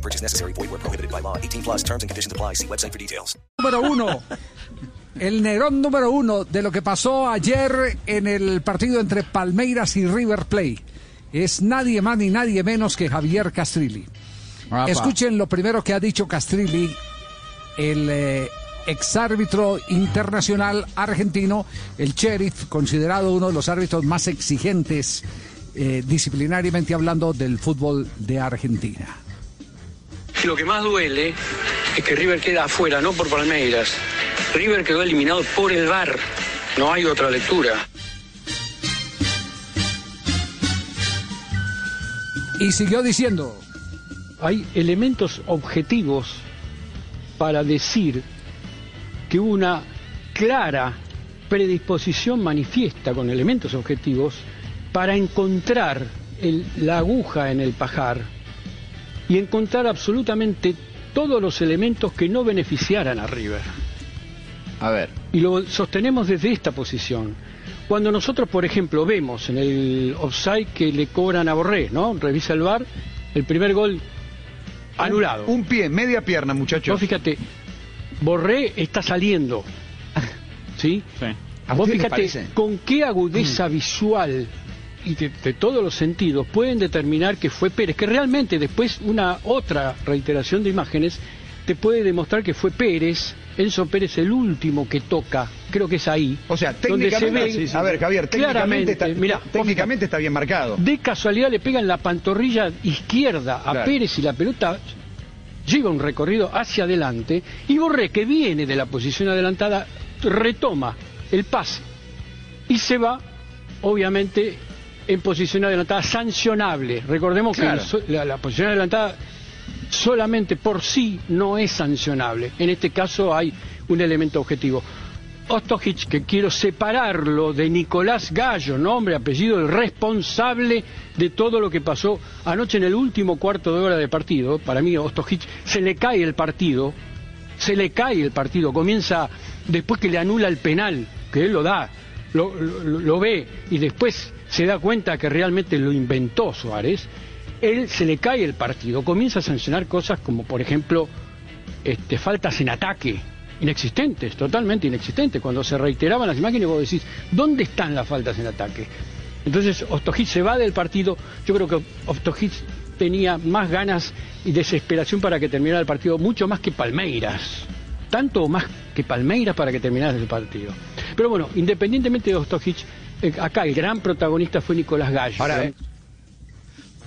No purchase necessary. Void where prohibited by law. 18 plus terms and conditions apply. See website for details. Número uno. El Nerón número uno de lo que pasó ayer en el partido entre Palmeiras y River Plate. Es nadie más ni nadie menos que Javier Castrilli. Escuchen lo primero que ha dicho Castrilli, el eh, exárbitro internacional argentino, el sheriff, considerado uno de los árbitros más exigentes eh, disciplinariamente hablando del fútbol de Argentina. Lo que más duele es que River queda afuera, no por Palmeiras. River quedó eliminado por el VAR. No hay otra lectura. Y siguió diciendo, hay elementos objetivos para decir que hubo una clara predisposición manifiesta con elementos objetivos para encontrar la aguja en el pajar y encontrar absolutamente todos los elementos que no beneficiaran a River. A ver, Y lo sostenemos desde esta posición. Cuando nosotros, por ejemplo, vemos en el offside que le cobran a Borré, ¿no? Revisa el VAR, el primer gol anulado. un pie, media pierna, muchachos. Vos fíjate, Borré está saliendo. ¿Sí? ¿A Vos fíjate con qué agudeza visual y de, de todos los sentidos pueden determinar que fue Pérez, que realmente después una otra reiteración de imágenes te puede demostrar que fue Pérez, Enzo Pérez el último que toca, creo que es ahí. O sea, donde se técnicamente, ve a ver, Javier, técnicamente, está, mirá, técnicamente está bien marcado. de casualidad le pegan la pantorrilla izquierda a Claro. Pérez y la pelota lleva un recorrido hacia adelante y Borré, que viene de la posición adelantada, retoma el pase y se va, obviamente, en posición adelantada sancionable. Recordemos Claro. que la, la posición adelantada solamente por sí no es sancionable. En este caso hay un elemento objetivo. Ostojic, que quiero separarlo de Nicolás Gallo, nombre, apellido, el responsable de todo lo que pasó anoche en el último cuarto de hora de partido. Para mí, Ostojic se le cae el partido, se le cae el partido, comienza después que le anula el penal, que él lo da, lo, lo- lo ve y después se da cuenta que realmente lo inventó Suárez, él se le cae el partido, comienza a sancionar cosas como por ejemplo este, faltas en ataque, inexistentes, totalmente inexistentes. Cuando se reiteraban las imágenes vos decís, ¿dónde están las faltas en ataque? Entonces Ostojic se va del partido, yo creo que Ostojic tenía más ganas y desesperación para que terminara el partido, mucho más que Palmeiras. Tanto más que Palmeiras para que terminara el partido. Pero bueno, independientemente de Ostojic, acá el gran protagonista fue Nicolás Gallo. Ahora, ¿eh?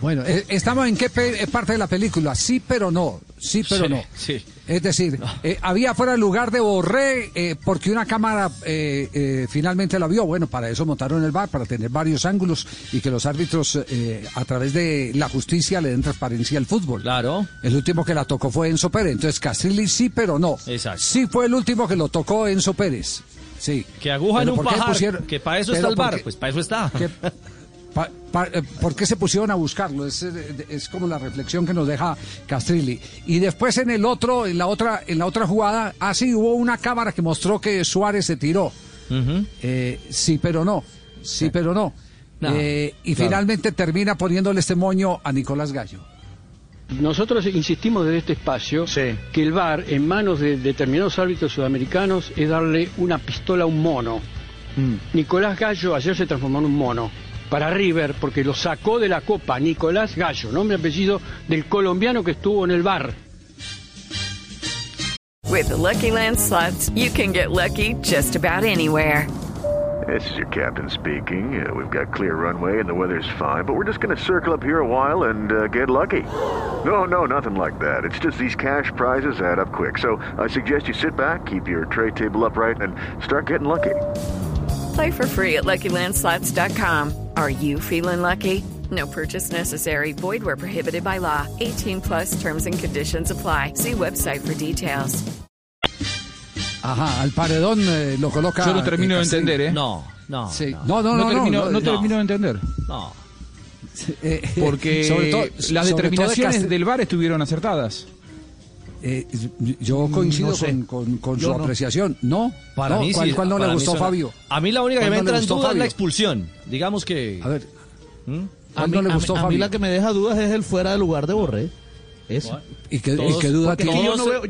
Bueno, eh, estamos en qué pe- eh, parte de la película, sí pero no, sí pero Sí, no. sí. Es decir, eh, había fuera el lugar de Borré eh, porque una cámara eh, eh, finalmente la vio. Bueno, para eso montaron el bar, para tener varios ángulos y que los árbitros eh, a través de la justicia le den transparencia al fútbol. Claro. El último que la tocó fue Enzo Pérez. Entonces Castrilli sí pero no. Exacto. Sí fue el último que lo tocó Enzo Pérez. Sí. Que aguja en un ¿por qué pajar, pusieron- que para eso pero está el ¿por bar, qué- pues para eso está. que- pa- pa- eh, ¿Por qué se pusieron a buscarlo? Es, eh, es como la reflexión que nos deja Castrilli. Y después en el otro, en la otra, en la otra jugada, ah sí, hubo una cámara que mostró que Suárez se tiró. Eh, sí, pero no. Sí, pero no. No, Eh, y claro. finalmente termina poniéndole este moño a Nicolás Gallo. Nosotros insistimos desde este espacio Sí. que el VAR en manos de determinados árbitros sudamericanos es darle una pistola a un mono. Mm. Nicolás Gallo ayer se transformó en un mono para River porque lo sacó de la copa Nicolás Gallo, nombre y apellido del colombiano que estuvo en el VAR. With the Lucky Land slots, you can get lucky just about anywhere. This is your captain speaking. Uh, we've got clear runway and the weather's fine, but we're just going to circle up here a while and uh, get lucky. No, no, nothing like that. It's just these cash prizes add up quick. So I suggest you sit back, keep your tray table upright, and start getting lucky. Play for free at LuckyLandSlots.com. Are you feeling lucky? No purchase necessary. Void where prohibited by law. 18 plus terms and conditions apply. See website for details. Ajá, al paredón eh, lo coloca. Yo no termino de entender, ¿eh? No, no. Sí. no. No, no, no, no, termino, no, no no. termino de entender. No. Eh, Porque sobre todo- las sobre todo de determinaciones del VAR estuvieron acertadas. Eh, yo coincido No sé. con, con- con Yo su no. apreciación. No, Para no, mí ¿cuál, sí. cuál no para le gustó, Fabio? A mí la única que ¿Cuál me entra en gustó, duda es la Fabio? expulsión. Digamos que... A ver, ¿Mm? A ¿cuál mí, no le a mí- gustó, a mí Fabio? la que me deja dudas es el fuera de lugar de Borré. Eso. ¿Y qué, y Todos- qué duda tiene? yo no veo,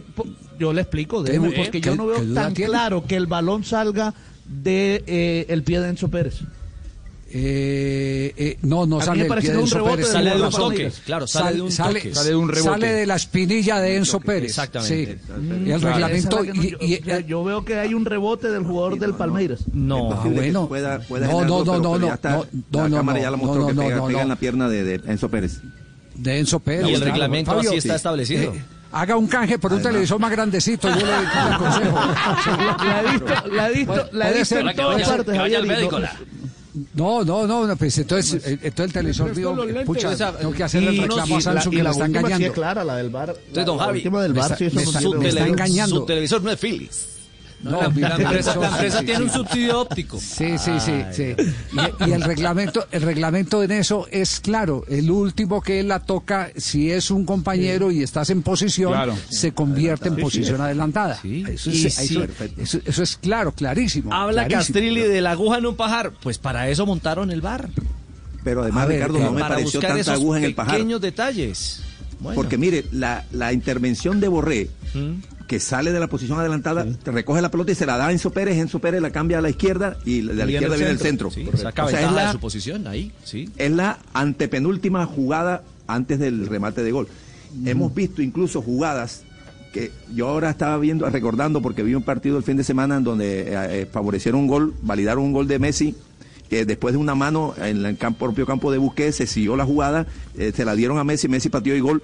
yo le explico, ¿Qué déjeme, du- porque qué- yo no veo tan tiene? claro que el balón salga de eh, el pie de Enzo Pérez. Eh, eh, no, no sale del pie de Enzo rebote Pérez. Sale de un toque, claro, sale de un sale, toque. Sale de un rebote. sale de la espinilla de Enzo Pérez. Exactamente. Sí. Y el reglamento. no- y- yo, y- yo- yo veo que hay un rebote del jugador del Palmeiras. No. Ah, bueno. pueda, pueda no, no, no, no, no, está, no, la no, cámara no, ya la no, mostró no, que no, pega, no, pega no. en la pierna de, de Enzo Pérez. de Enzo Pérez. Y el reglamento Fabio, así está establecido. eh, haga un canje por un televisor más grandecito, yo le, le aconsejo. La he visto, la he visto, la he visto en todas partes. No- No, no, no, no, pues entonces, eh, entonces el televisor digo, pucha, tengo que hacerle el reclamo a Samsung que la me está sí engañando. es clara, la del bar. Entonces, don la Javi, última del me bar, está- sí, eso me está- me engañando. Su televisor no es Philips. No, la, empresa, eso- la empresa sí, tiene sí. un subsidio óptico. Sí, sí, sí, sí. Y, y el reglamento, el reglamento en eso es claro. El último que la toca, si es un compañero y estás en posición, Claro. se convierte en Sí, sí. posición adelantada. Sí. Eso, es, sí. eso- eso- eso es claro, clarísimo. Habla clarísimo. Castrilli de la aguja en un pajar. Pues para eso montaron el bar. Pero además, ver, Ricardo, no me pareció buscar tanta esos aguja en el pajar. pequeños detalles. Bueno. Porque mire, la, la intervención de Borré, ¿Mm? Que sale de la posición adelantada, te recoge la pelota y se la da a Enzo Pérez, Enzo Pérez la cambia a la izquierda y de la izquierda el viene el centro. Sí, saca O sea, es de la, su posición ahí. Sí. es la antepenúltima jugada antes del remate de gol. Hemos visto incluso jugadas que yo ahora estaba viendo, recordando, porque vi un partido el fin de semana en donde eh, eh, favorecieron un gol, validaron un gol de Messi, que después de una mano en el campo, propio campo de Busquets se siguió la jugada, eh, se la dieron a Messi, Messi pateó y gol.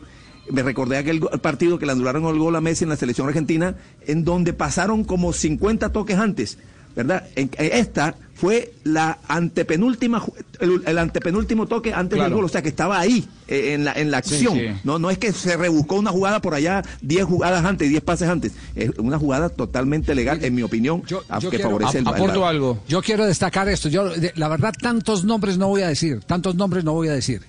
Me recordé aquel partido que le anularon el gol a Messi en la selección argentina, en donde pasaron como 50 toques antes. ¿Verdad? En- esta fue la antepenúltima, el, el antepenúltimo toque antes Claro. del gol, o sea que estaba ahí, eh, en la, en la acción. sí. No, no es que se rebuscó una jugada por allá 10 jugadas antes, 10 pases antes. Es una jugada totalmente legal, en mi opinión, Yo- a- yo que quiero- favorece el Ap- aporto el- algo. Yo quiero destacar esto. Yo, de- la verdad, tantos nombres no voy a decir. Tantos nombres no voy a decir.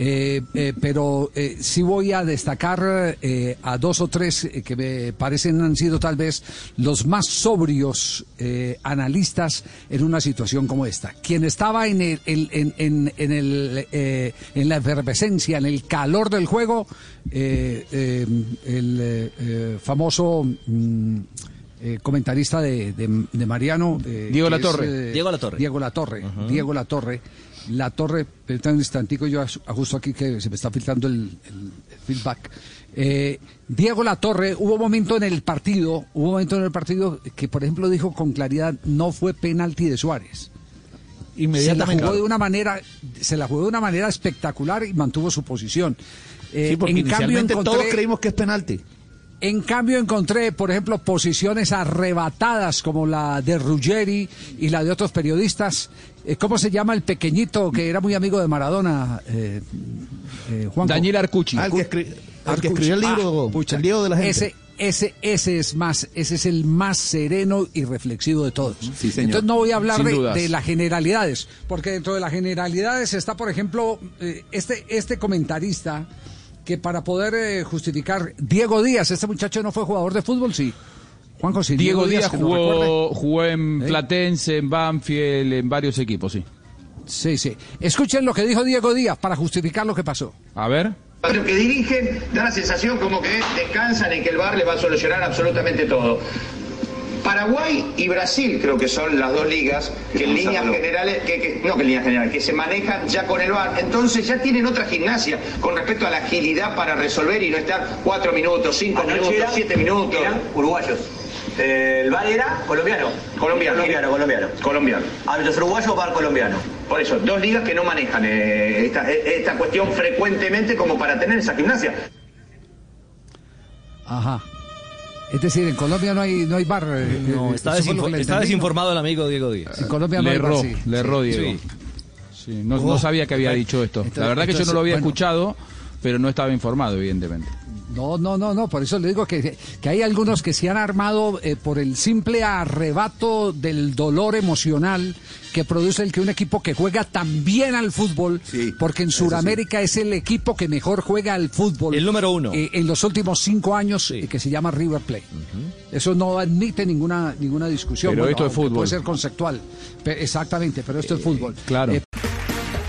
Eh, eh, pero eh, sí voy a destacar eh, a dos o tres eh, que me parecen han sido tal vez los más sobrios eh, analistas en una situación como esta. Quien estaba en, el, en, en- en el, eh, en la efervescencia, en el calor del juego, eh, eh, el famoso mm, eh, comentarista de, de- de Mariano. eh, Diego que Latorre. es, Diego Latorre. Diego Latorre. Diego Latorre. La Torre, permítame un instantico, yo aj- ajusto aquí que se me está filtrando el, el- el feedback. Eh, Diego Latorre, hubo un momento en el partido, hubo un momento en el partido que, por ejemplo, dijo con claridad, no fue penalti de Suárez. Se la Inmediatamente. jugó de una manera, se la jugó de una manera espectacular y mantuvo su posición. Eh, Sí, porque en cambio inicialmente todos encontré, creímos que es penalti. En cambio encontré, por ejemplo, posiciones arrebatadas como la de Ruggeri y la de otros periodistas. Eh, ¿Cómo se llama el pequeñito que era muy amigo de Maradona? Eh, eh, Juanjo? Daniel Arcucci. Ah, el que, escri- el que Arcucci. escribió el libro, Ah, pucha. el libro de la gente. Ese, ese, ese es más, ese es el más sereno y reflexivo de todos. Sí, señor. Entonces no voy a hablar de, de las generalidades, porque dentro de las generalidades está, por ejemplo, eh, este, este comentarista que para poder eh, justificar Diego Díaz, este muchacho no fue jugador de fútbol, sí. Juanjo, sí. Diego Díaz que nos recuerde. jugó, jugó en ¿Eh? Platense, en Banfield, en varios equipos, sí. Sí, sí. Escuchen lo que dijo Diego Díaz para justificar lo que pasó. A ver. Los que dirigen da la sensación como que descansan y que el VAR le va a solucionar absolutamente todo. Paraguay y Brasil creo que son las dos ligas que en líneas generales, que, que- no que en líneas generales, que se manejan ya con el VAR. Entonces ya tienen otra gimnasia con respecto a la agilidad para resolver y no estar cuatro minutos, cinco Anoche minutos, eran- siete minutos. Eran uruguayos. Eh, el VAR era colombiano. Colombiano. Colombiano, colombiano. Colombiano. Árbitros uruguayos, VAR colombiano. Por eso, dos ligas que no manejan eh, esta, esta cuestión frecuentemente como para tener esa gimnasia. Ajá. Es decir, en Colombia no hay, no hay bar. eh, No, eh, está, desinfo- está desinformado el amigo Diego Díaz. En Colombia no Le hay bar, erró, sí. le erró. Diego. Sí. Sí, no, Oh. no sabía que había dicho esto. Entonces- la verdad que yo no lo había bueno. escuchado, pero no estaba informado, evidentemente. No, no, no, no, por eso le digo que, que hay algunos que se han armado eh, por el simple arrebato del dolor emocional que produce el que un equipo que juega tan bien al fútbol, porque en Sudamérica es el equipo que mejor juega al fútbol. El número uno. eh, en los últimos cinco años, eh, que se llama River Plate. Eso no admite ninguna, ninguna discusión. Pero esto es fútbol. Puede ser conceptual. Pe- exactamente, pero esto es fútbol. Claro. Eh,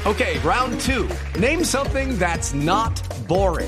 Okay, round two. Name something that's not boring.